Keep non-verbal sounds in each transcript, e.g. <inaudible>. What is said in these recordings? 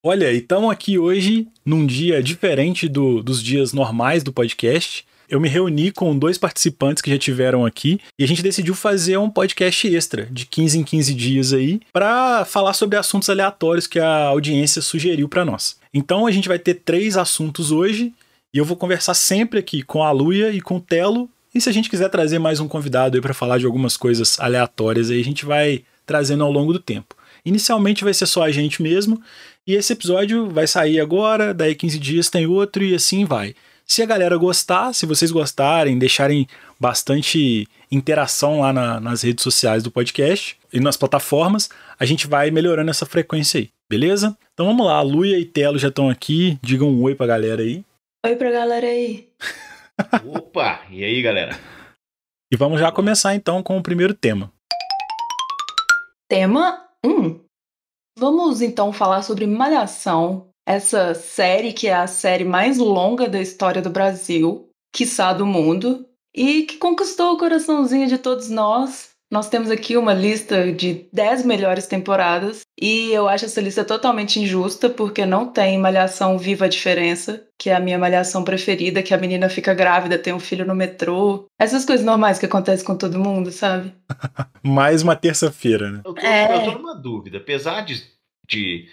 Olha, e estamos aqui hoje num dia diferente do, dos dias normais do podcast. Eu me reuni com dois participantes que já tiveram aqui e a gente decidiu fazer um podcast extra de 15 em 15 dias aí para falar sobre assuntos aleatórios que a audiência sugeriu para nós. Então a gente vai ter três assuntos hoje e eu vou conversar sempre aqui com a Luia e com o Telo. E se a gente quiser trazer mais um convidado aí para falar de algumas coisas aleatórias aí, a gente vai trazendo ao longo do tempo. Inicialmente vai ser só a gente mesmo, e esse episódio vai sair agora, daí 15 dias tem outro e assim vai. Se a galera gostar, se vocês gostarem, deixarem bastante interação lá na, nas redes sociais do podcast e nas plataformas, a gente vai melhorando essa frequência aí, beleza? Então vamos lá, a Luia e Telo já estão aqui, digam um oi pra galera aí. Oi pra galera aí. <laughs> Opa, e aí galera? E vamos já começar então com o primeiro tema. Tema 1. Vamos então falar sobre Malhação, essa série que é a série mais longa da história do Brasil, quiçá do mundo, e que conquistou o coraçãozinho de todos nós. Nós temos aqui uma lista de 10 melhores temporadas, e eu acho essa lista totalmente injusta, porque não tem Malhação Viva a Diferença, que é a minha malhação preferida, que a menina fica grávida, tem um filho no metrô. Essas coisas normais que acontecem com todo mundo, sabe? <laughs> Mais uma terça-feira, né? Eu tô, É. eu tô numa dúvida, apesar de, de,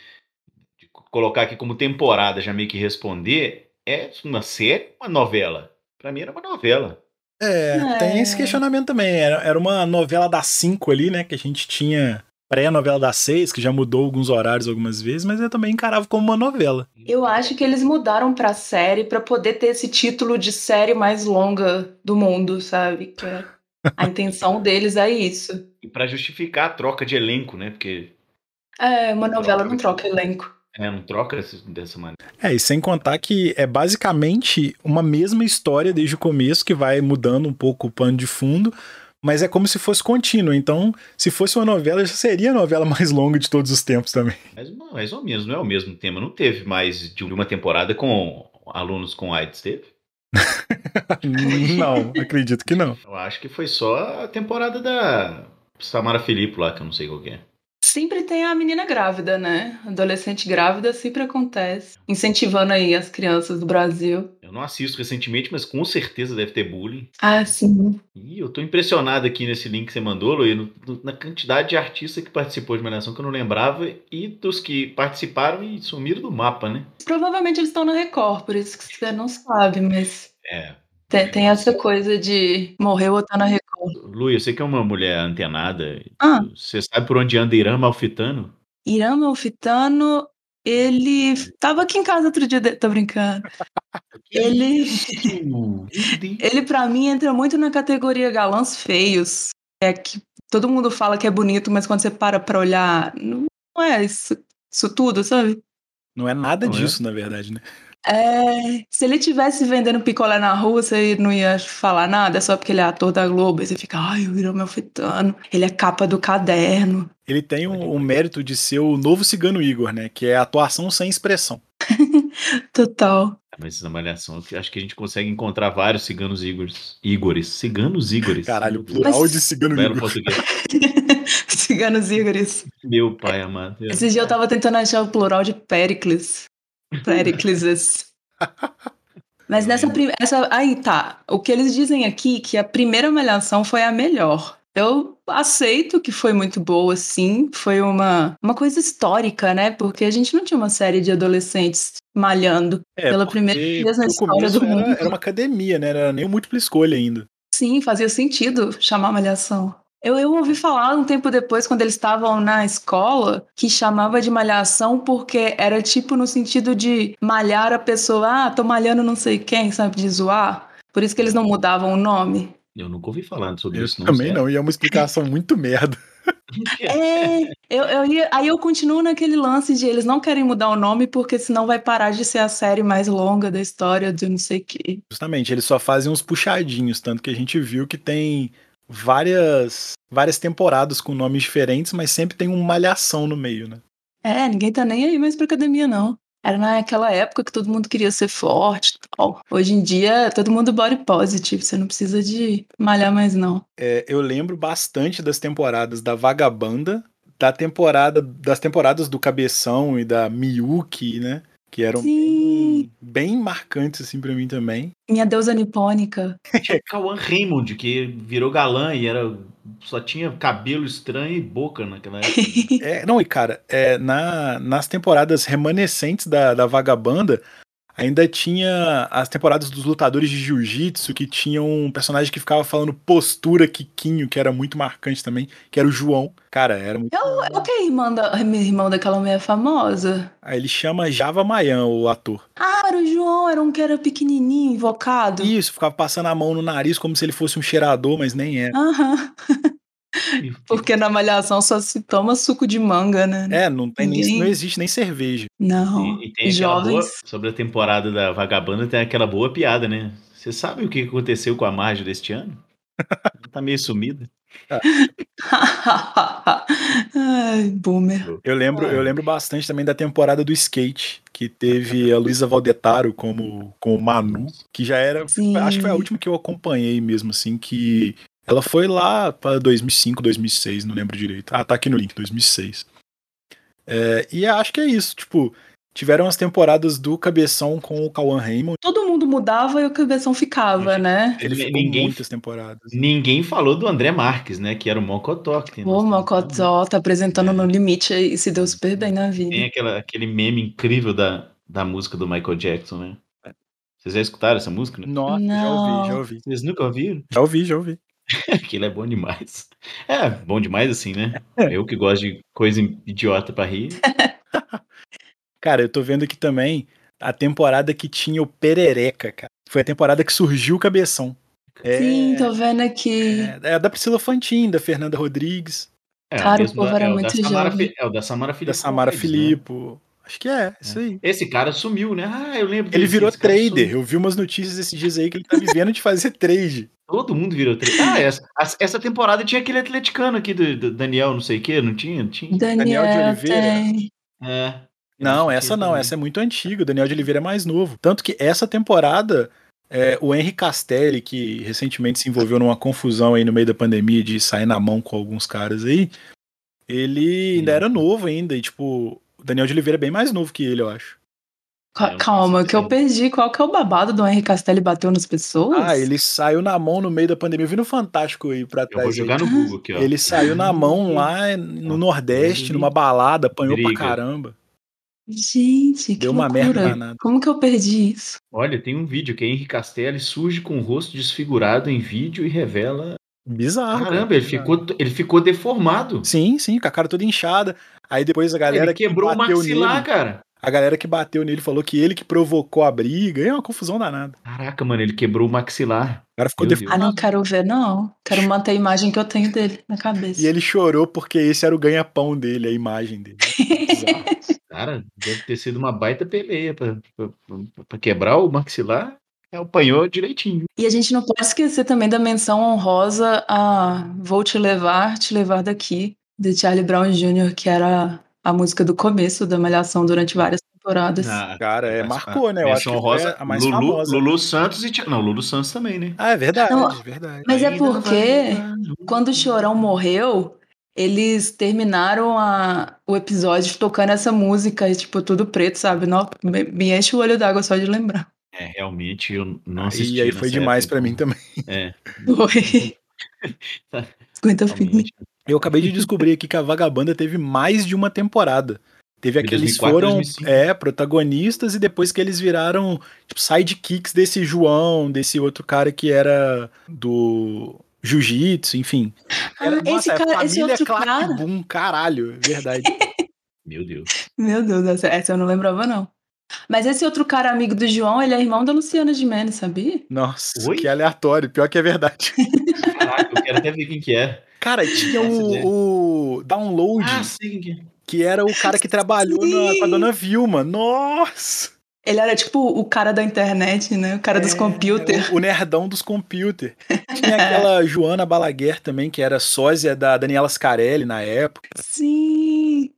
de colocar aqui como temporada, já meio que responder, é uma série uma novela? Pra mim era uma novela. É, É. tem esse questionamento também. Era, era uma novela das 5 ali, né? Que a gente tinha pré-novela das 6, que já mudou alguns horários algumas vezes, mas eu também encarava como uma novela. Eu acho que eles mudaram pra série pra poder ter esse título de série mais longa do mundo, sabe? Que é- a <laughs> intenção deles é isso. E pra justificar a troca de elenco, né? Porque É, uma novela não troca elenco. É, não troca dessa maneira. É, e sem contar que é basicamente uma mesma história desde o começo, que vai mudando um pouco o pano de fundo, mas é como se fosse contínuo. Então, se fosse uma novela, já seria a novela <laughs> mais longa de todos os tempos também. Mas mais ou menos, não é o mesmo tema. Não teve mais de uma temporada com alunos com AIDS, teve? <laughs> não, acredito que não. Eu acho que foi só a temporada da Samara Filipe lá, que eu não sei qual que é. Sempre tem a menina grávida, né? Adolescente grávida sempre acontece. Incentivando aí as crianças do Brasil. Eu não assisto recentemente, mas com certeza deve ter bullying. Ah, sim. Ih, eu tô impressionado aqui nesse link que você mandou, Luí, no- no- na quantidade de artistas que participou de Malhação que eu não lembrava e dos que participaram e sumiram do mapa, né? Provavelmente eles estão na Record, por isso que você não sabe, mas É. tem, tem essa coisa de morreu ou tá na Record. Luí, eu sei que é uma mulher antenada. Ah. Você sabe por onde anda Irã Malfitano? Irã Malfitano, ele tava aqui em casa outro dia, de- tô brincando. <laughs> Ele, ele para mim entra muito na categoria galãs feios. É que todo mundo fala que é bonito, mas quando você para pra olhar, não é isso, isso tudo, sabe? Não é nada Não é? disso, na verdade, né? É, se ele tivesse vendendo picolé na rua, você não ia falar nada, é só porque ele é ator da Globo. Aí você fica, ai, o Irã Malfitano, ele é capa do caderno. Ele tem o, o mérito de ser o novo cigano Igor, né? Que é atuação sem expressão. <laughs> Total. Mas na Malhação, eu acho que a gente consegue encontrar vários ciganos Igores. Igores. Ciganos Igores. Caralho, Meu plural Mas- de cigano Igor. português. <laughs> Ciganos Ígores. Meu pai amado. Esse dia eu tava tentando achar o plural de Pericles. Pericles. <laughs> Mas nessa primeira. Aí tá. O que eles dizem aqui que a primeira malhação foi a melhor. Eu aceito que foi muito boa, sim. Foi uma, uma coisa histórica, né? Porque a gente não tinha uma série de adolescentes malhando. É, Pela primeira vez na história do era, mundo. era uma academia, né? Era nem múltipla escolha ainda. Sim, fazia sentido chamar malhação. Eu, eu ouvi falar um tempo depois, quando eles estavam na escola, que chamava de malhação porque era tipo no sentido de malhar a pessoa, ah, tô malhando não sei quem, sabe, de zoar. Por isso que eles não mudavam o nome. Eu nunca ouvi falando sobre Eu isso, não. também sério. não, e é uma explicação <laughs> muito merda. É, eu, eu ia- aí eu continuo naquele lance de eles não querem mudar o nome porque senão vai parar de ser a série mais longa da história do não sei o quê. Justamente, eles só fazem uns puxadinhos, tanto que a gente viu que tem várias várias temporadas com nomes diferentes, mas sempre tem uma malhação no meio, né? É, ninguém tá nem aí mais pra academia, não. Era naquela época que todo mundo queria ser forte tal. Hoje em dia, todo mundo body positive, você não precisa de malhar mais, não. É, eu lembro bastante das temporadas da Vagabanda, da temporada, das temporadas do Cabeção e da Miyuki, né? Que eram Sim. bem, bem marcantes, assim, pra mim também. Minha deusa nipônica. <laughs> Tinha Cauã Raymond, que virou galã e era só tinha cabelo estranho e boca naquela época. É, não, e cara, é, na, nas temporadas remanescentes da, da Vagabanda, ainda tinha as temporadas dos lutadores de jiu-jitsu, que tinham um personagem que ficava falando postura Kikinho, que era muito marcante também, que era o João. Cara, era muito. É o, é que é irmão, da, irmão daquela mulher famosa? Aí ele chama Java Mayan, o ator. Ah, era o João, era um que era pequenininho, invocado. Isso, ficava passando a mão no nariz como se ele fosse um cheirador, mas nem era. Aham. <laughs> <laughs> Porque na malhação só se toma suco de manga, né? É, não, tem nem, Ninguém- não existe nem cerveja. Não. E, e tem aquela boa, Jovens. sobre a temporada da Vagabanda, tem aquela boa piada, né? Você sabe o que aconteceu com a Marge deste ano? Ela <laughs> tá meio sumida. Ai, boomer. Eu lembro, eu lembro bastante também da temporada do skate, que teve a Luísa Valdetaro como, como Manu, que já era. Sim. Acho que foi a última que eu acompanhei mesmo, assim, que. Ela foi lá pra 2005, 2006, não lembro direito. Ah, tá aqui no link, 2006. É, e acho que é isso, tipo, tiveram as temporadas do Cabeção com o Cauã Raymond. Todo mundo mudava e o cabeção ficava, né? Ele ficou Ninguém- muitas temporadas. Ninguém falou do André Marques, né? Que era o Mocotó. Que nós- Mocotó tá apresentando no limite e se deu super bem na vida. Tem aquela, aquele meme incrível da, da música do Michael Jackson, né? Vocês já escutaram essa música? Né? Nossa, já Não. ouvi, já ouvi. Vocês nunca ouviram? Já ouvi, já ouvi. <laughs> Aquilo é bom demais. É, bom demais assim, né? Eu que gosto de coisa idiota pra rir. <laughs> Cara, eu tô vendo aqui também a temporada que tinha o Perereca, cara. Foi a temporada que surgiu o Cabeção. É, Sim, tô vendo aqui. é, é da Priscila Fantin, da Fernanda Rodrigues, É, Cara, o povo da- era é muito da jovem. Fi- É o da Samara da Filippo. Samara Filippo. Acho que é, isso aí. né? Esse cara sumiu, né? Ah, eu lembro Ele virou trader. Eu vi umas notícias esses dias aí que ele tá vivendo de fazer trade. Todo mundo virou trader. Ah, essa, essa temporada tinha aquele atleticano aqui do, do Daniel, não sei o que, não tinha? Tinha. Daniel, Daniel de Oliveira. tem. É. Não, essa não, também. essa é muito antiga. O Daniel de Oliveira é mais novo. Tanto que essa temporada, é, o Henry Castelli, que recentemente se envolveu numa confusão aí no meio da pandemia de sair na mão com alguns caras aí, ele ainda era novo ainda. E, tipo, Daniel de Oliveira é bem mais novo que ele, eu acho. Ca- É, eu Calma, que eu perdi. Qual que é o babado do Henry Castelli bateu nas pessoas? Ah, ele saiu na mão no meio da pandemia. Eu vi no Fantástico aí pra Eu trás. vou aí. jogar no Google aqui, ó. Ele saiu na mão lá no Nordeste, numa balada, apanhou pra Briga. caramba. Gente, que Deu uma loucura. merda danada. Como que eu perdi isso? Olha, tem um vídeo que Henry Castelli surge com o rosto desfigurado em vídeo e revela. Bizarro. Caramba, cara, ele ficou, ele ficou deformado. Sim, sim, com a cara toda inchada. Aí depois a galera ele que quebrou o bateu maxilar, nele, cara. a galera que bateu nele falou que ele que provocou a briga. É uma confusão danada. Caraca, mano, ele quebrou o maxilar. O cara ficou deformado. Ah, não quero ver, não. Quero manter a imagem que eu tenho dele na cabeça. E ele chorou porque esse era o ganha-pão dele, a imagem dele. <laughs> Cara, deve ter sido uma baita peleia pra, pra, pra- pra quebrar o maxilar. É, Apanhou direitinho. E a gente não pode esquecer também da menção honrosa a Vou Te Levar, Te Levar Daqui, de Charlie Brown Jr., que era a música do começo da Malhação durante várias temporadas. Ah, Cara, é, marcou, né? Eu acho que menção foi honrosa, a mais Lulu, famosa. Lulu Santos e. Não, Lulu Santos também, né? Ah, é verdade, Não, é verdade. Mas é porque quando o Chorão morreu, eles terminaram a- o episódio tocando essa música, e, tipo, tudo preto, sabe? Não, me, me enche o olho d'água só de lembrar. É, realmente eu não assisti. E aí foi demais época, pra mim também. É, <laughs> Foi. <laughs> Aguenta firme. Eu acabei de descobrir aqui que a Vagabanda teve mais de uma temporada. Teve aqueles 2004, foram 2005. é, protagonistas e depois que eles viraram tipo, sidekicks desse João, desse outro cara que era do jiu-jitsu, enfim. Era, Ah, esse cara- esse outro Clark cara. Boom, caralho, é verdade. <laughs> Meu Deus. Meu Deus, essa, essa eu não lembrava, não. Mas esse outro cara amigo do João, ele é irmão da Luciana Gimenez, sabia? Nossa, Oi? que aleatório, pior que é verdade. <laughs> Caraca, eu quero até ver quem que é. Cara, tinha ideia. o, o Download, Ah, quem que é. era o cara que trabalhou na, com a dona Vilma. Nossa! Ele era tipo o cara da internet, né? O cara dos É, computers. O, o nerdão dos computer. <laughs> Tinha aquela Joana Balaguer também, que era sósia da Daniela Scarelli na época. Sim,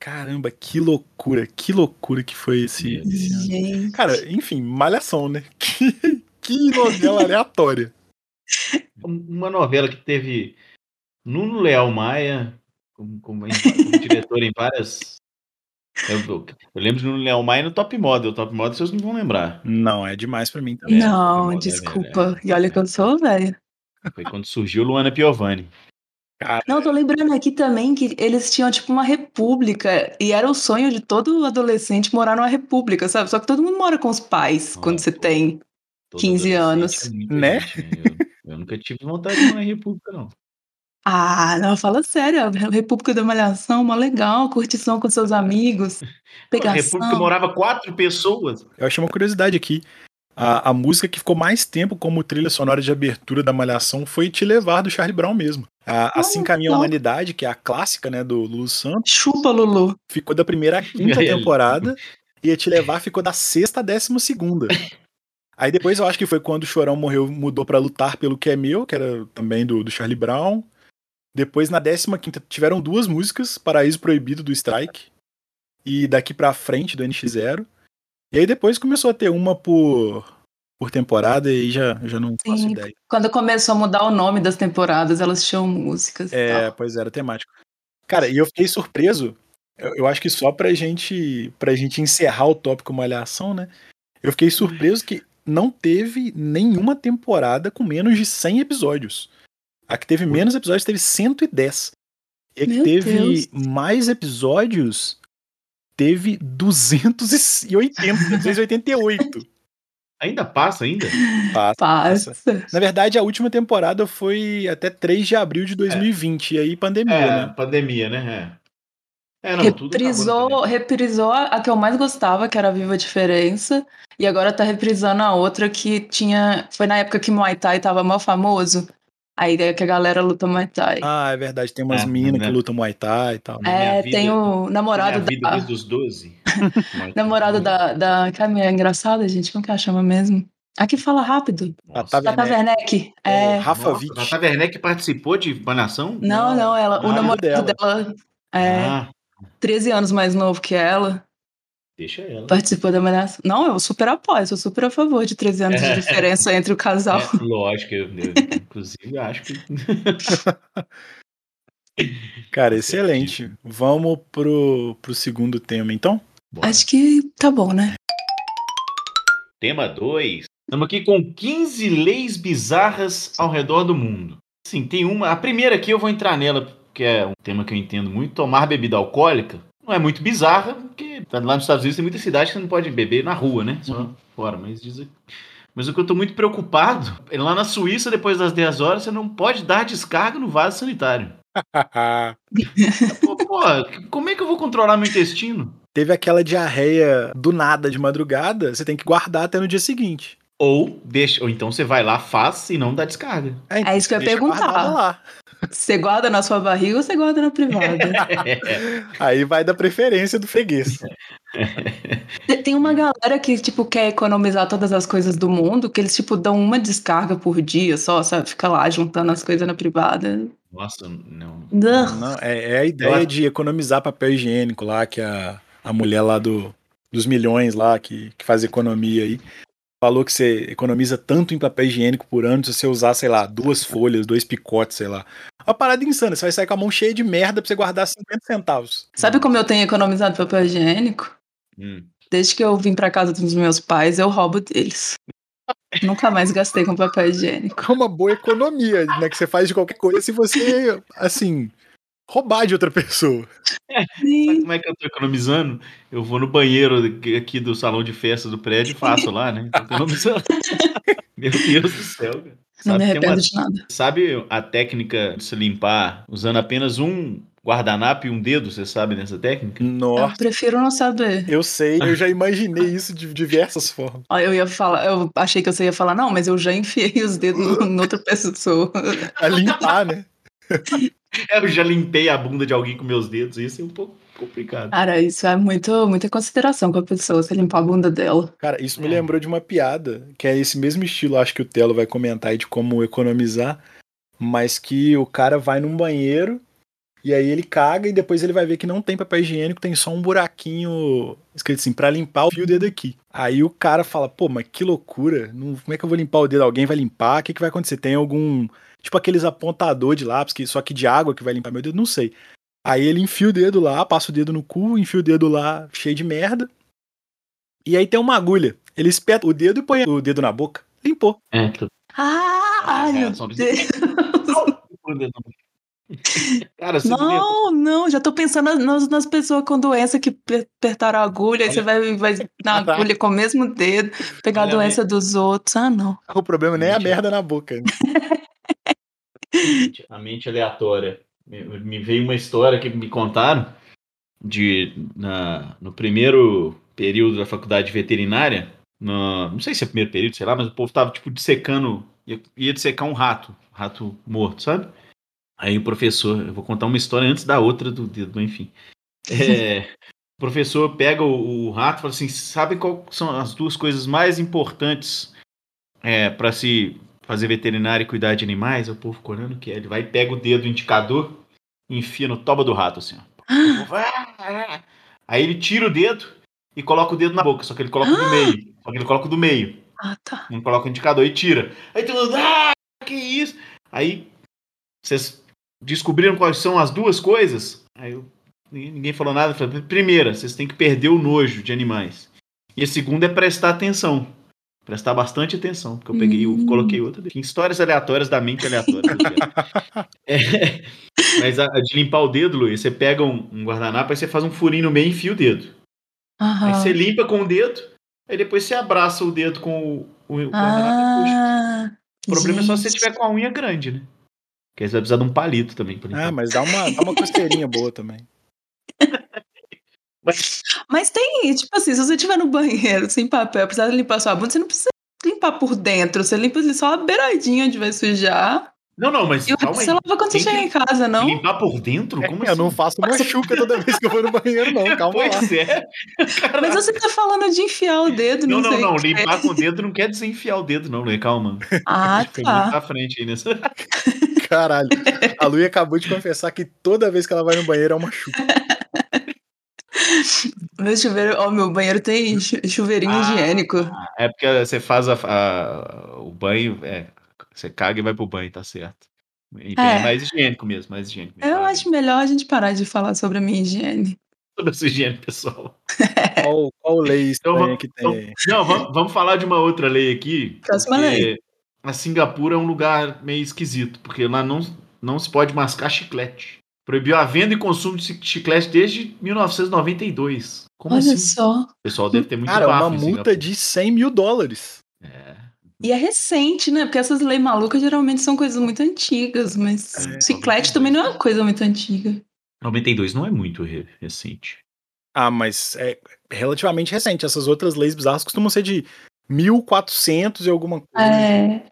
Caramba, que loucura, que loucura que foi esse, esse ano. Cara, enfim, malhação, né? <laughs> Que, que novela aleatória. Uma novela que teve Nuno Leal Maia, como, como, como diretor em várias. Eu, eu, eu lembro no Leão Maia no Top Model. Top Model vocês não vão lembrar. Não, é demais pra mim também. Não, desculpa. É, e olha que eu sou velho. Foi quando surgiu Luana Piovani. Cara, não, tô lembrando aqui também que eles tinham tipo uma república e era o sonho de todo adolescente morar numa república, sabe? Só que todo mundo mora com os pais quando você tem 15 anos. É né? Eu, eu, nunca tive vontade de morar na república, não. Ah, não, fala sério. República da Malhação, uma legal, curtição com seus amigos. <laughs> Pegação. A República morava quatro pessoas. Eu achei uma curiosidade aqui. A, a música que ficou mais tempo como trilha sonora de abertura da Malhação foi Te Levar, do Charlie Brown mesmo. A, assim Caminha a Humanidade, que é a clássica, né, do Lulu Santos. Chupa, Lulu. Ficou da primeira à quinta temporada. e a Te Levar ficou da sexta à décima segunda. <laughs> Aí depois eu acho que foi quando o Chorão morreu, mudou para Lutar pelo Que É Meu, que era também do, do Charlie Brown. Depois, na 15 tiveram duas músicas, Paraíso Proibido do Strike e Daqui Pra Frente do NX0. E aí depois começou a ter uma por, por temporada e já, já não Sim, faço ideia. Quando começou a mudar o nome das temporadas, elas tinham músicas. É, pois era temático. Cara, e eu fiquei surpreso. Eu, eu, acho que só pra gente, pra gente encerrar o tópico Malhação, né? Eu fiquei surpreso que não teve nenhuma temporada com menos de 100 episódios. A que teve menos episódios teve 110. E a que Meu teve Deus. mais episódios teve 280, 288. Ainda passa, ainda? <laughs> Passa, passa. Na verdade, a última temporada foi até 3 de abril de 2020, é. e aí pandemia, é, né? Pandemia, né? É. É, não, reprisou, reprisou a que eu mais gostava, que era Viva a Diferença, e agora tá reprisando a outra que tinha. Foi na época que Muay Thai tava mal famoso. Aí é que a galera luta Muay Thai. Ah, é verdade. Tem umas é, minas né? que lutam Muay Thai e tal. Né? É, vida, tem o namorado minha vida da. Desde os 12. <laughs> namorado da, da. Que é engraçada, gente. Como que ela chama mesmo? Aqui fala rápido. Nossa. Tata Werneck. É... Rafa Witt. Tata Werneck participou de Banação? Não, não, ela, o namorado dela, dela é ah. 13 anos mais novo que ela. Deixa ela. Participou da Malhação. Não, eu super apoio, sou super a favor de 13 anos de <laughs> diferença entre o casal. É, lógico, eu, eu inclusive acho que. <laughs> Cara, excelente. Vamos pro, pro segundo tema, então? Bora. Acho que tá bom, né? Tema 2. Estamos aqui com 15 leis bizarras ao redor do mundo. Sim, tem uma. A primeira aqui eu vou entrar nela, que é um tema que eu entendo muito: tomar bebida alcoólica. Não é muito bizarra, porque lá nos Estados Unidos tem muita cidade que você não pode beber na rua, né? Só uhum. fora, mas diz mas o que eu tô muito preocupado é lá na Suíça, depois das 10 horas, você não pode dar descarga no vaso sanitário. <laughs> pô, pô, como é que eu vou controlar meu intestino? Teve aquela diarreia do nada de madrugada, você tem que guardar até no dia seguinte. Ou deixa, ou então você vai lá, faz e não dá descarga. É, é isso que eu ia perguntar. Você guarda na sua barriga ou você guarda na privada? <laughs> Aí vai da preferência do freguês. Tem uma galera que, tipo, quer economizar todas as coisas do mundo, que eles, tipo, dão uma descarga por dia só, sabe? Fica lá juntando as coisas na privada. Nossa, não. Não, é, é a ideia de economizar papel higiênico lá, que a, a mulher lá do, dos milhões lá, que, que faz economia aí, falou que você economiza tanto em papel higiênico por ano se você usar, sei lá, duas folhas, dois picotes, sei lá. Uma parada insana, você vai sair com a mão cheia de merda pra você guardar 50 centavos. Sabe como eu tenho economizado papel higiênico? Hum. Desde que eu vim pra casa dos meus pais, eu roubo deles. <laughs> Nunca mais gastei com papel higiênico. É uma boa economia, né? Que você faz de qualquer coisa se você, assim, roubar de outra pessoa. É, sabe como é que eu tô economizando? Eu vou no banheiro aqui do salão de festa do prédio e faço lá, né? Tô economizando. <laughs> Meu Deus do céu, cara. Não me arrependo uma, de nada. Sabe a técnica de se limpar usando apenas um guardanapo e um dedo, você sabe dessa técnica? Nossa. Eu prefiro não saber. Eu sei, eu já imaginei isso de diversas formas. Eu ia falar, eu achei que você ia falar, não, mas eu já enfiei os dedos <laughs> em outra pessoa. A limpar, né? <laughs> <laughs> Eu já limpei a bunda de alguém com meus dedos, isso é um pouco complicado. Cara, isso é muito, muita consideração com a pessoa, você limpar a bunda dela. Cara, isso me é. lembrou de uma piada, que é esse mesmo estilo, acho que o Telo vai comentar aí de como economizar, mas que o cara vai num banheiro e aí ele caga e depois ele vai ver que não tem papel higiênico, tem só um buraquinho escrito assim, para limpar o fio dedo aqui. Aí o cara fala, pô, mas que loucura, não, como é que eu vou limpar o dedo? Alguém vai limpar? O que, que vai acontecer? Tem algum Tipo aqueles apontador de lápis, que, só que de água que vai limpar meu dedo, não sei. Aí ele enfia o dedo lá, passa o dedo no cu, enfia o dedo lá cheio de merda. E aí tem uma agulha. Ele espeta o dedo e põe o dedo na boca. Limpou. É. Ah, ai, É, meu só Deus. Cara, você Não, não, já tô pensando nas, nas pessoas com doença que per- apertaram a agulha, aí você vai, vai na <laughs> agulha com o mesmo dedo, pegar a Olha a doença dos outros. Ah, não. O problema nem é a merda na boca. a mente aleatória. Me, me veio uma história que me contaram de na, no primeiro período da faculdade veterinária, no- não sei se é primeiro período, sei lá, mas o povo tava tipo dissecando, ia, ia dissecar um rato, rato morto, sabe? Aí o professor, eu vou contar uma história antes da outra do dedo, enfim. É, o professor pega o, o rato e fala assim: sabe qual são as duas coisas mais importantes é, para se fazer veterinário e cuidar de animais? O povo ficou olhando que é. Ele vai e pega o dedo indicador e enfia no toba do rato, assim, ó. Aí ele tira o dedo e coloca o dedo na boca, só que ele coloca do meio. Só que ele coloca do meio. Ah, tá. Não coloca o indicador e tira. Aí todo mundo, ah, que isso? Aí vocês descobriram quais são as duas coisas? Aí eu- ninguém falou nada. Falei, primeira, vocês têm que perder o nojo de animais. E a segunda é prestar atenção. Prestar bastante atenção, porque eu peguei, eu coloquei outra. Que Histórias aleatórias da mente aleatória. <laughs> É, mas a, a de limpar o dedo, Luiz, você pega um, um guardanapo, aí você faz um furinho no meio e enfia o dedo. Aí Aham. você limpa com o dedo, aí depois você abraça o dedo com o, o, o guardanapo e puxa. Ah, O problema é só se você gente. tiver com a unha grande, né? Porque aí você vai precisar de um palito também limpar. Ah, mas dá uma, dá uma costeirinha boa também. Mas tem, tipo assim, se você estiver no banheiro sem papel, precisar limpar sua bunda, você não precisa limpar por dentro. Você limpa só a beiradinha onde vai sujar. Não, não, mas E calma aí. você lava quando você Tem chega que em casa, não? Limpar por dentro? Como eu assim? não faço uma chuca toda vez que eu vou no banheiro, não. Calma lá. Pois é. Mas você tá falando de enfiar o dedo, Não, não, não, sei não. Limpar com o dedo não quer desenfiar o dedo, não, Lê. Calma. Ah, Foi muito tá. pra frente aí nessa. Caralho. A Luia acabou de confessar que toda vez que ela vai no banheiro é uma chuca. <laughs> Meu chuveiro, ó, meu banheiro tem chu- chuveirinho Ah. higiênico. É porque você faz a- a- o banho, é, você caga e vai pro banho, tá certo. E É. é mais higiênico mesmo, mais higiênico. mesmo. Eu acho melhor a gente parar de falar sobre a minha higiene. sobre a sua higiene pessoal. Qual, qual lei Então, vamos- que tem aí? Não, vamos, vamos falar de uma outra lei aqui. Próxima porque lei. A Singapura é um lugar meio esquisito, porque lá não, não se pode mascar chiclete. Proibiu a venda e consumo de chi- chiclete desde 1992. Como Olha assim? só. O pessoal deve ter muito Cara, uma multa de 100 mil dólares. É. E é recente, né? Porque essas leis malucas geralmente são coisas muito antigas, mas É, chiclete também não é uma coisa muito antiga. 92 não é muito re- recente. Ah, mas é relativamente recente. Essas outras leis bizarras costumam ser de 1400 e alguma coisa. É.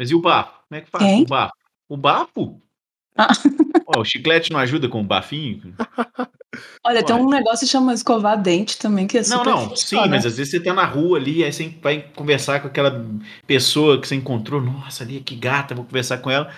Mas e o bafo? Como é que faz Quem? o bafo? O bafo? Ah. <laughs> Ó, o chiclete não ajuda com o bafinho? Olha, tem um negócio que chama escovar dente também, que é Não, super não, sim, funciona. mas às vezes você tá na rua ali, aí você vai conversar com aquela pessoa que você encontrou, nossa, ali, que gata, vou conversar com ela.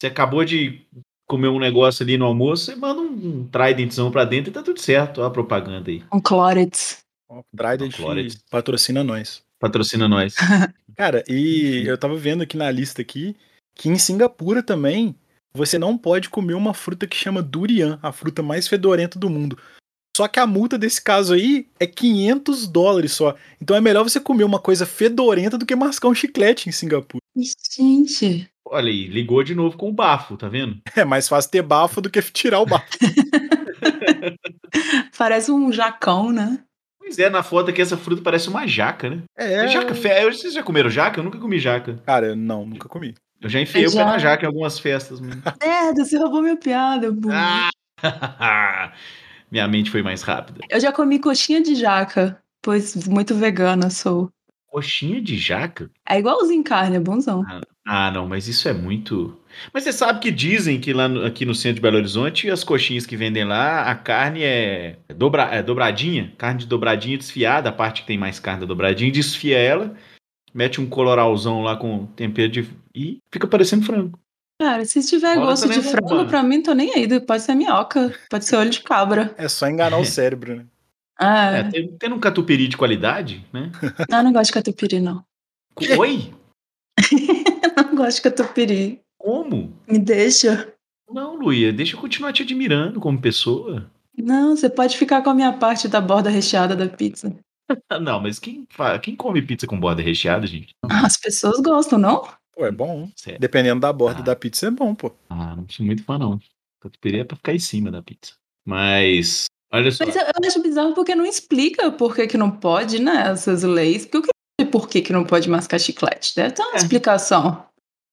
Você acabou de comer um negócio ali no almoço, você manda um tridentzão pra dentro e tá tudo certo. Ó a propaganda aí. Um clorets. Ó, Trident Clóris. patrocina nós. Patrocina nós. <laughs> Cara, e eu tava vendo aqui na lista aqui que em Singapura também você não pode comer uma fruta que chama durian, a fruta mais fedorenta do mundo. Só que a multa desse caso aí é 500 dólares só. Então é melhor você comer uma coisa fedorenta do que mascar um chiclete em Singapura. Gente. Olha aí, ligou de novo com o bafo, tá vendo? <laughs> É mais fácil ter bafo do que tirar o bafo. <laughs> Parece um jacão, né? Pois é, na foto aqui essa fruta parece uma jaca, né? É. É jaca, fe- vocês já comeram jaca? Eu nunca comi jaca. Cara, não, nunca comi. Eu já enfiei Eu o pé na jaca em algumas festas. <laughs> Merda, você roubou minha piada, burro. Ah! <laughs> Minha mente foi mais rápida. Eu já comi coxinha de jaca, pois muito vegana sou. Coxinha de jaca? É igualzinho carne, é bonzão. Ah, não, mas isso é muito. Mas você sabe que dizem que lá no- aqui no centro de Belo Horizonte, as coxinhas que vendem lá, a carne é, dobra, é dobradinha, carne de dobradinha desfiada, a parte que tem mais carne da dobradinha, desfia ela, mete um coloralzão lá com tempero de. e fica parecendo frango. Cara, se tiver gosto de frango, bombando. pra mim, tô nem aí. Pode ser minhoca, pode ser olho de cabra. É só enganar o <laughs> cérebro, né? Ah, É, tem- tendo um catupiry de qualidade, né? eu não gosto de catupiry, não. Oi? <laughs> Não gosto de catupiry. Como? Me deixa. Não, Luia, deixa eu continuar te admirando como pessoa. Não, você pode ficar com a minha parte da borda recheada da pizza. <laughs> Não, mas quem, quem come pizza com borda recheada, gente? As pessoas gostam, não? Pô, é bom. sério. Dependendo da borda Ah. da pizza, é bom, pô. Ah, não sou muito fã, não. Catupiry é pra ficar em cima da pizza. Mas, olha só. Mas eu, eu acho bizarro porque não explica por que, que não pode, né? Essas leis. Porque eu queria saber por que, que não pode mascar chiclete. Deve ter uma É. explicação.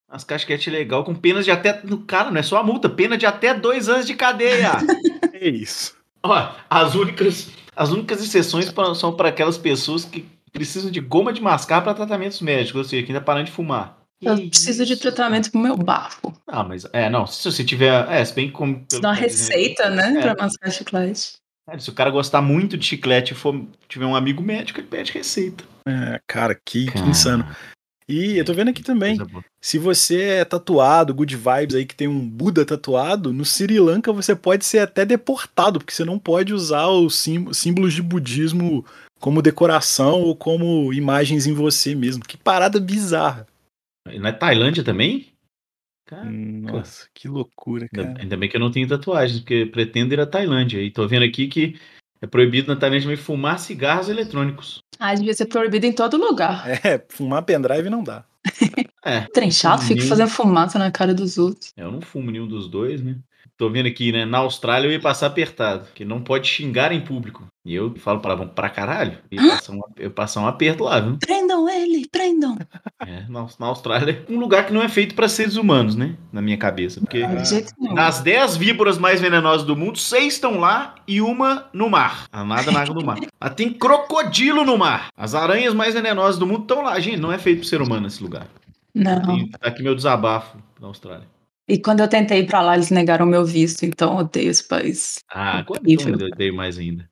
As casquete legal com penas de até. no- Cara, não é só a multa, pena de até dois anos de cadeia. <laughs> É isso. Ó, as únicas, as únicas exceções pra- são para aquelas pessoas que precisam de goma de mascar para tratamentos médicos, ou seja, que ainda param de fumar. Eu Que preciso de isso? tratamento pro meu bafo. Ah, mas é, não, se você tiver, é, se bem como pelo Dá uma que aqui, receita, né? É. Pra mascar chiclete. é, se o cara gostar muito de chiclete e for tiver um amigo médico, ele pede receita. É, cara, que, que Cara, insano. E eu tô vendo aqui também, se você é tatuado, good vibes aí, que tem um Buda tatuado, no Sri Lanka você pode ser até deportado, porque você não pode usar os símbolos de budismo como decoração ou como imagens em você mesmo. Que parada bizarra. E Na Tailândia também? Cara, Nossa, que loucura, ainda, cara. ainda bem que eu não tenho tatuagens, porque pretendo ir à Tailândia. E tô vendo aqui que é proibido na Tailândia também fumar cigarros eletrônicos. Ah, devia ser proibido em todo lugar. <laughs> É, fumar pendrive não dá. É, Trem chato, fica Nenhum. fazendo fumaça na cara dos outros. eu não fumo nenhum dos dois, né? Tô vendo aqui, né? Na Austrália eu ia passar apertado, que não pode xingar em público. E eu falo palavrão pra caralho. E eu passar um, eu passar um aperto lá, viu? Prendam ele, prendam. É, na, na Austrália é um lugar que não é feito pra seres humanos, né? Na minha cabeça. Porque Ah, de jeito nenhum. das 10 víboras mais venenosas do mundo, seis estão lá e uma no mar. A nada na água do mar. Ah, tem crocodilo no mar. As aranhas mais venenosas do mundo estão lá. Gente, não é feito pro ser humano esse lugar. Não. Tá aqui meu desabafo da Austrália. E quando eu tentei ir pra lá, eles negaram meu visto, então eu odeio esse país. Ah, quando Horrível. eu odeio mais ainda.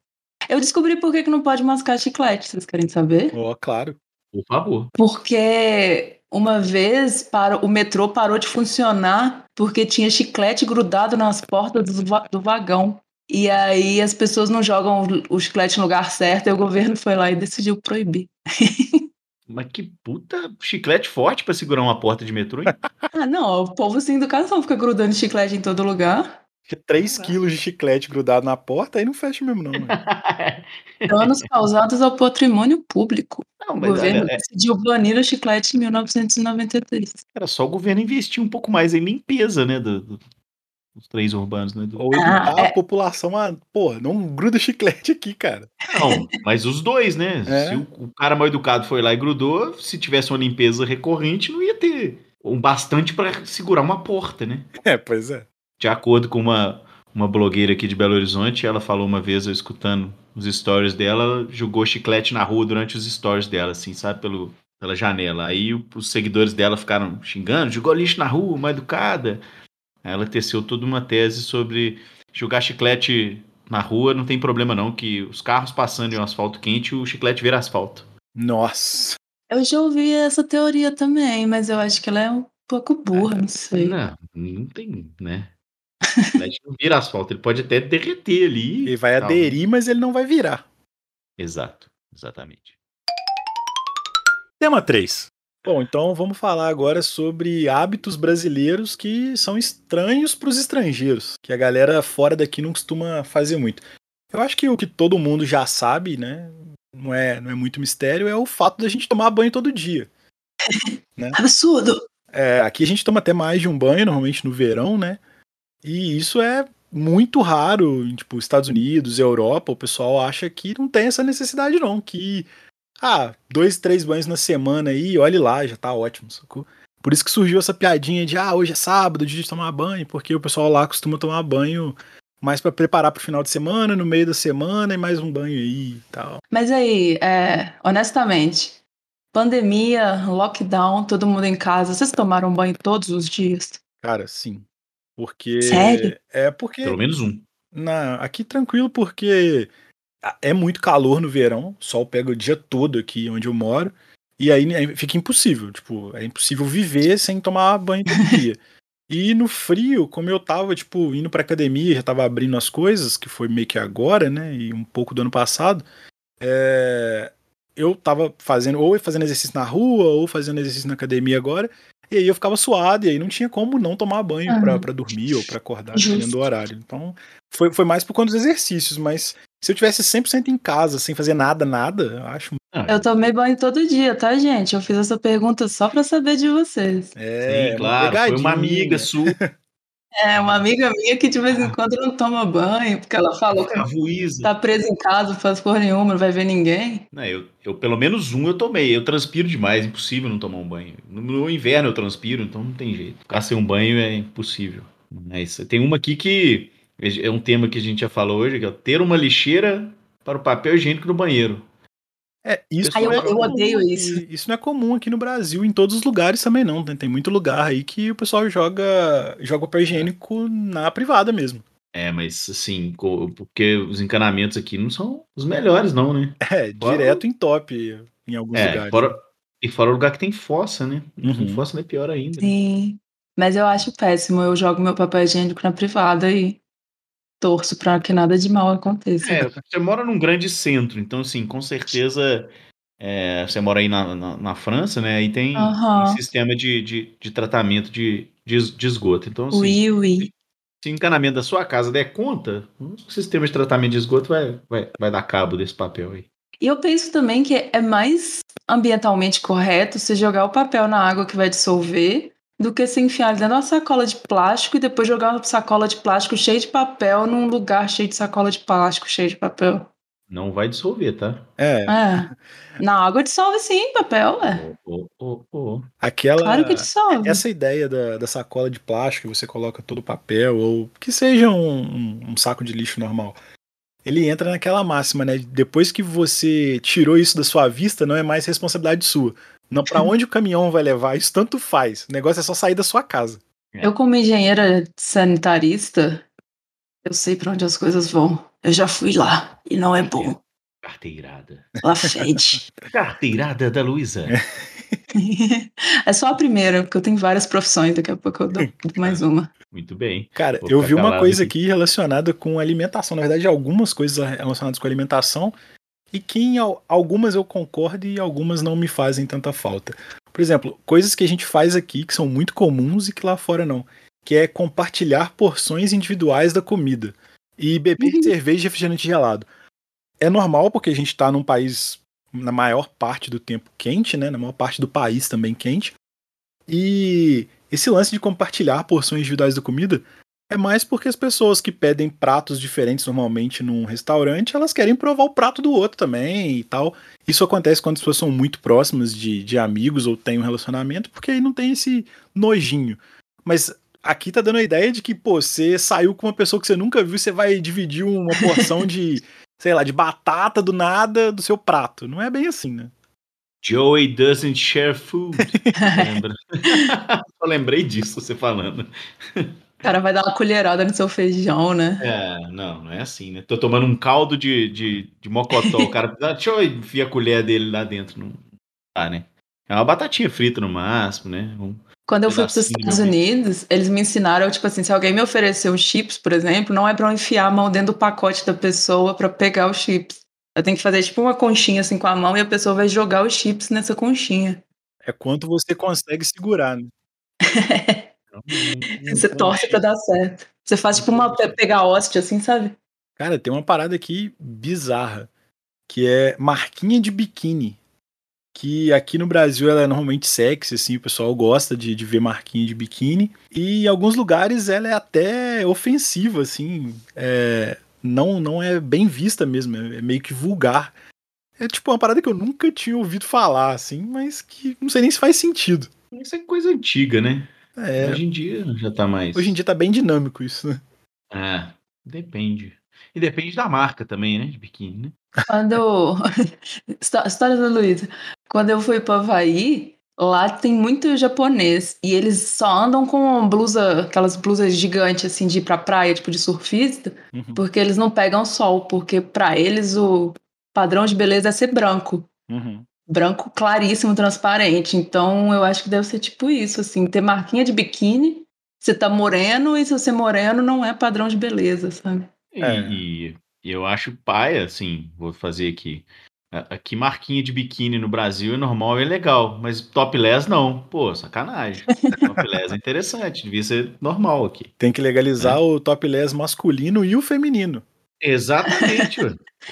Eu descobri por que, que não pode mascar chiclete, vocês querem saber? Ó, claro. Por favor. Porque uma vez para, o metrô parou de funcionar porque tinha chiclete grudado nas portas do, do vagão. E aí as pessoas não jogam o, o chiclete no lugar certo, e o governo foi lá e decidiu proibir. <laughs> Mas que puta chiclete forte pra segurar uma porta de metrô, hein? Ah, não, o povo sem educação fica grudando chiclete em todo lugar. 3 Caraca. quilos de chiclete grudado na porta, aí não fecha mesmo, não. Danos <laughs> causados ao patrimônio público. Não, O mas governo olha, é- decidiu banir o chiclete em 1993. era só o governo investir um pouco mais em limpeza, né? do- do- dos trens urbanos, né? do- Ou educar Ah, é. a população a, pô, não gruda chiclete aqui, cara. Não, mas os dois, né? É. Se o, o cara mal educado foi lá e grudou, se tivesse uma limpeza recorrente, não ia ter um bastante pra segurar uma porta, né? É, pois é. De acordo com uma, uma blogueira aqui de Belo Horizonte, ela falou uma vez, eu escutando os stories dela, ela jogou chiclete na rua durante os stories dela, assim, sabe? Pelo, pela janela. Aí os seguidores dela ficaram xingando, jogou lixo na rua, mal educada. Aí ela teceu toda uma tese sobre jogar chiclete na rua não tem problema não, que os carros passando em um asfalto quente, o chiclete vira asfalto. Nossa. Eu já ouvi essa teoria também, mas eu acho que ela é um pouco burra, não sei. Não, não tem, né? <laughs> O chiclete não vira asfalto, ele pode até derreter ali. Ele vai tal. aderir, mas ele não vai virar. Exato, exatamente. Tema 3. Bom, então vamos falar agora sobre hábitos brasileiros que são estranhos para os estrangeiros, que a galera fora daqui não costuma fazer muito. Eu acho que o que todo mundo já sabe, né? Não é, não é muito mistério, é o fato da gente tomar banho todo dia. <laughs> Absurdo! É, aqui a gente toma até mais de um banho, normalmente no verão, né? E isso é muito raro em tipo Estados Unidos, Europa, o pessoal acha que não tem essa necessidade não, que ah, dois, três banhos na semana aí, olhe lá, já tá ótimo, sacou? Por isso que surgiu essa piadinha de ah, hoje é sábado, dia de tomar banho, porque o pessoal lá costuma tomar banho mais pra preparar pro final de semana, no meio da semana e mais um banho aí e tal. Mas aí, é, honestamente, pandemia, lockdown, todo mundo em casa, vocês tomaram banho todos os dias? Cara, sim. Porque Sério? é porque Pelo menos um. Na, aqui tranquilo porque é muito calor no verão, o sol pega o dia todo aqui onde eu moro, e aí né, fica impossível, tipo, é impossível viver sem tomar banho todo dia. E no frio, como eu tava, tipo, indo pra academia, já tava abrindo as coisas, que foi meio que agora, né, e um pouco do ano passado, é, eu tava fazendo, ou fazendo exercício na rua, ou fazendo exercício na academia agora, E aí eu ficava suado, e aí não tinha como não tomar banho Ah. pra, pra dormir ou pra acordar, Justo. dependendo do horário. Então, foi, foi mais por conta dos exercícios, mas se eu tivesse 100% em casa, sem fazer nada, nada, eu acho. Ah, Eu tomei banho todo dia, tá, gente? Eu fiz essa pergunta só pra saber de vocês. É, Sim, claro. Foi uma amiga sua, <laughs> É, uma amiga minha que de vez em quando não toma banho, porque ela falou que a Ruíza. tá presa em casa, não faz porra nenhuma, não vai ver ninguém. Não, eu, eu, pelo menos um eu tomei. Eu transpiro demais, impossível não tomar um banho. No, no inverno eu transpiro, então não tem jeito. Ficar sem um banho é impossível. Mas tem uma aqui que é um tema que a gente já falou hoje, que é ter uma lixeira para o papel higiênico no banheiro. É, isso Ai, eu- não é eu comum odeio aqui. isso. Isso não é comum aqui no Brasil, em todos os lugares também não. Tem, tem muito lugar aí que o pessoal joga, joga papel higiênico na privada mesmo. É, mas assim, porque os encanamentos aqui não são os melhores, não, né? <laughs> É, Fora- direto em top em alguns É, lugares. fora, e fora o lugar que tem fossa, né? Uhum. Fossa é pior ainda. Sim. Mas eu acho péssimo. Eu jogo meu papel higiênico na privada e torço pra que nada de mal aconteça. É, você mora num grande centro, então, assim, com certeza. é, você mora aí na, na, na França, né? Aí tem um sistema de, de, de tratamento de, de, de esgoto. Então, assim, Ui, ui. se o encanamento da sua casa der conta, o sistema de tratamento de esgoto vai, vai, vai dar cabo desse papel aí. E eu penso também que é mais ambientalmente correto você jogar o papel na água que vai dissolver do que se enfiar dentro de uma sacola de plástico e depois jogar uma sacola de plástico cheia de papel num lugar cheio de sacola de plástico cheio de papel. Não vai dissolver, tá? É, É. Na água dissolve sim, papel, é. Ô, ô, ô. aquela. Claro que dissolve. Essa ideia da, da sacola de plástico, que você coloca todo o papel, ou que seja um, um- um saco de lixo normal. Ele entra naquela máxima, né? Depois que você tirou isso da sua vista, não é mais responsabilidade sua. Não, para <laughs> onde o caminhão vai levar, isso tanto faz. O negócio é só sair da sua casa. Eu, como engenheira sanitarista, eu sei pra onde as coisas vão. Eu já fui lá e não é bom. Carteirada. Lá fede. <laughs> Carteirada da Luísa. <laughs> é só a primeira, porque eu tenho várias profissões, daqui a pouco eu dou mais uma. Muito bem. Cara, Vou eu vi uma coisa aqui. aqui relacionada com alimentação. Na verdade, algumas coisas relacionadas com alimentação. E que em al- algumas eu concordo e algumas não me fazem tanta falta. Por exemplo, coisas que a gente faz aqui que são muito comuns e que lá fora não. Que é compartilhar porções individuais da comida. E beber Uhum. cerveja e refrigerante gelado. É normal porque a gente está num país, na maior parte do tempo, quente, né? Na maior parte do país também quente. E esse lance de compartilhar porções individuais da comida é mais porque as pessoas que pedem pratos diferentes normalmente num restaurante, elas querem provar o prato do outro também e tal. Isso acontece quando as pessoas são muito próximas de, de amigos ou têm um relacionamento, porque aí não tem esse nojinho. Mas aqui tá dando a ideia de que, pô, você saiu com uma pessoa que você nunca viu, você vai dividir uma porção de, <laughs> sei lá, de batata do nada do seu prato. Não é bem assim, né? Joey doesn't share food. <laughs> Lembra? <laughs> Só lembrei disso você falando. O cara vai dar uma colherada no seu feijão, né? É, não, não é assim, né? Tô tomando um caldo de, de, de mocotó. O cara, deixa eu enfiar a colher dele lá dentro. Não dá, né? É uma batatinha frita no máximo, né? Um- Quando eu fui para os Estados Unidos, eles me ensinaram, tipo assim, se alguém me oferecer um chips, por exemplo, não é pra eu enfiar a mão dentro do pacote da pessoa pra pegar os chips. Eu tenho que fazer tipo uma conchinha assim com a mão e a pessoa vai jogar os chips nessa conchinha. É quanto você consegue segurar, né? <laughs> <laughs> Você torce pra dar certo. Você faz tipo uma pe- pegar hóstia, assim, sabe? Cara, tem uma parada aqui bizarra, que é marquinha de biquíni. Que aqui no Brasil ela é normalmente sexy, assim, o pessoal gosta de, de ver marquinha de biquíni. E em alguns lugares ela é até ofensiva, assim. é, não, não é bem vista mesmo, é meio que vulgar. É tipo uma parada que eu nunca tinha ouvido falar, assim, mas que não sei nem se faz sentido. Isso é coisa antiga, né? É, Hoje em dia já tá mais. hoje em dia tá bem dinâmico isso, né? É, depende. E depende da marca também, né? De biquíni, né? Quando. <laughs> Histó- História da Luísa. Quando eu fui para Havaí, lá tem muito japonês. E eles só andam com blusa, aquelas blusas gigantes, assim, de ir pra praia, tipo de surfista, Uhum, porque eles não pegam sol, porque pra eles o padrão de beleza é ser branco. uhum. Branco claríssimo, transparente. Então eu acho que deve ser tipo isso, assim, ter marquinha de biquíni, você tá moreno, e se você é moreno não é padrão de beleza, sabe? E, É. e- e eu acho paia, assim, vou fazer aqui. Aqui, marquinha de biquíni no Brasil é normal e é legal, mas topless não. Pô, sacanagem. <laughs> topless é interessante, devia ser normal aqui. Tem que legalizar é. o topless masculino e o feminino. Exatamente.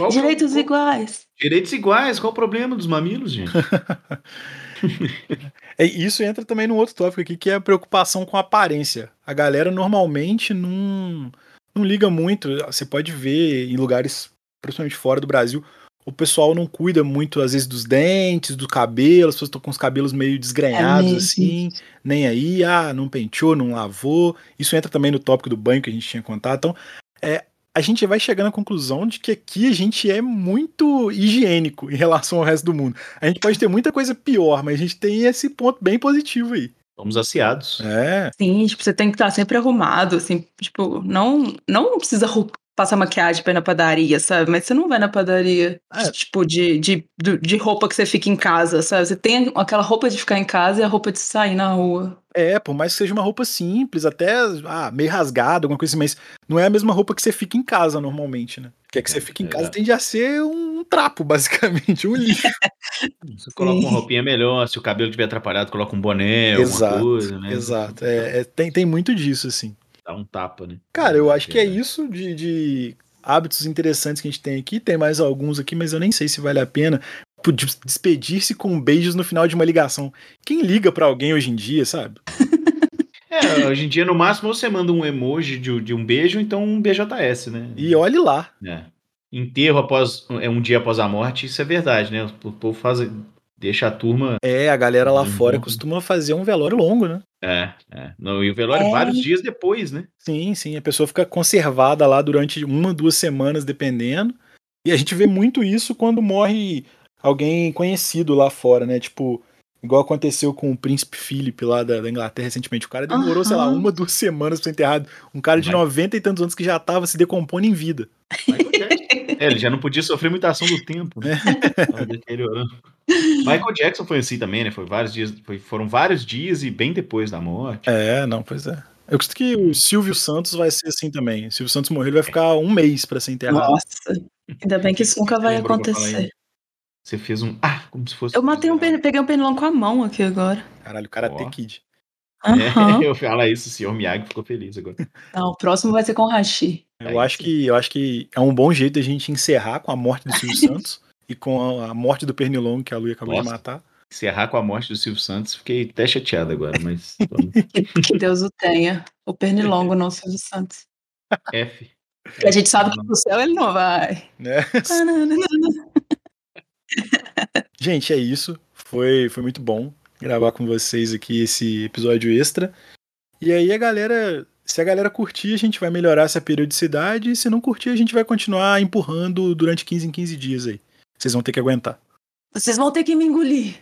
Direitos qual, iguais. Direitos iguais. Qual o problema dos mamilos, gente? <laughs> é, isso entra também num outro tópico aqui, que é a preocupação com a aparência. A galera normalmente não, não liga muito. Você pode ver em lugares, principalmente fora do Brasil, o pessoal não cuida muito, às vezes, dos dentes, do cabelo, as pessoas estão com os cabelos meio desgrenhados, é assim, nem aí, ah, não penteou, não lavou. Isso entra também no tópico do banho que a gente tinha contado. Então, é, a gente vai chegar na conclusão de que aqui a gente é muito higiênico em relação ao resto do mundo. A gente pode ter muita coisa pior, mas a gente tem esse ponto bem positivo aí. Somos aciados. É. Sim, tipo, você tem que estar sempre arrumado, assim, tipo, não, não precisa passar maquiagem pra ir na padaria, sabe? Mas você não vai na padaria, é. tipo, de, de, de roupa que você fica em casa, sabe? Você tem aquela roupa de ficar em casa e a roupa de sair na rua. É, por mais que seja uma roupa simples, até ah, meio rasgada, alguma coisa assim, mas não é a mesma roupa que você fica em casa normalmente, né? Que é que você fica em casa é. tende a ser um trapo, <laughs> basicamente, um lixo. <laughs> Você coloca uma roupinha melhor, se o cabelo estiver atrapalhado, coloca um boné, exato, alguma coisa, né? Exato, é, é, tem, tem muito disso, assim. Dá um tapa, né? Cara, eu acho que é isso de, de hábitos interessantes que a gente tem aqui. Tem mais alguns aqui, mas eu nem sei se vale a pena despedir-se com beijos no final de uma ligação. Quem liga para alguém hoje em dia, sabe? <laughs> É, hoje em dia, no máximo, você manda um emoji de, de um beijo, então um BJS, né? E olhe lá. É. Enterro após é um dia após a morte, isso é verdade, né? O povo faz, deixa a turma. É, a galera lá fora costuma fazer um velório longo, né? É, é. No, e o velório é. vários dias depois, né? Sim, sim. A pessoa fica conservada lá durante uma, duas semanas, dependendo. E a gente vê muito isso quando morre alguém conhecido lá fora, né? Tipo, igual aconteceu com o príncipe Philip lá da, da Inglaterra recentemente. O cara demorou, uhum. sei lá, uma, duas semanas pra ser enterrado. Um cara de. 90 e tantos anos que já tava se decompondo em vida. É, ele já não podia sofrer muita ação do tempo, né? <laughs> Michael Jackson foi assim também, né? Foi vários dias, foi, foram vários dias e bem depois da morte. É, não, pois é. Eu acredito que o Silvio Santos vai ser assim também. O Silvio Santos morreu, ele vai ficar um mês para ser enterrado. Nossa, ainda bem que isso nunca vai acontecer. Você fez um. Ah, como se fosse. Eu matei um peguei um pernilongo com a mão aqui agora. Caralho, o cara oh. Kid. Uhum. É, <laughs> eu falo isso, o senhor Miyagi ficou feliz agora. Não, o próximo vai ser com o Hashi. Eu acho que eu acho que é um bom jeito a gente encerrar com a morte do Silvio <laughs> Santos e com a, morte do Pernilongo que a Luia acabou Nossa. de matar. Encerrar com a morte do Silvio Santos, fiquei até chateado agora, mas. <laughs> que, Deus o tenha. O Pernilongo, não o Silvio Santos. F. F. A gente sabe que pro céu ele não vai. É. <laughs> gente, é isso. Foi, foi muito bom gravar com vocês aqui esse episódio extra. E aí a galera se a galera curtir, a gente vai melhorar essa periodicidade. E se não curtir, a gente vai continuar empurrando durante 15 em 15 dias aí. Vocês vão ter que aguentar. Vocês vão ter que me engolir.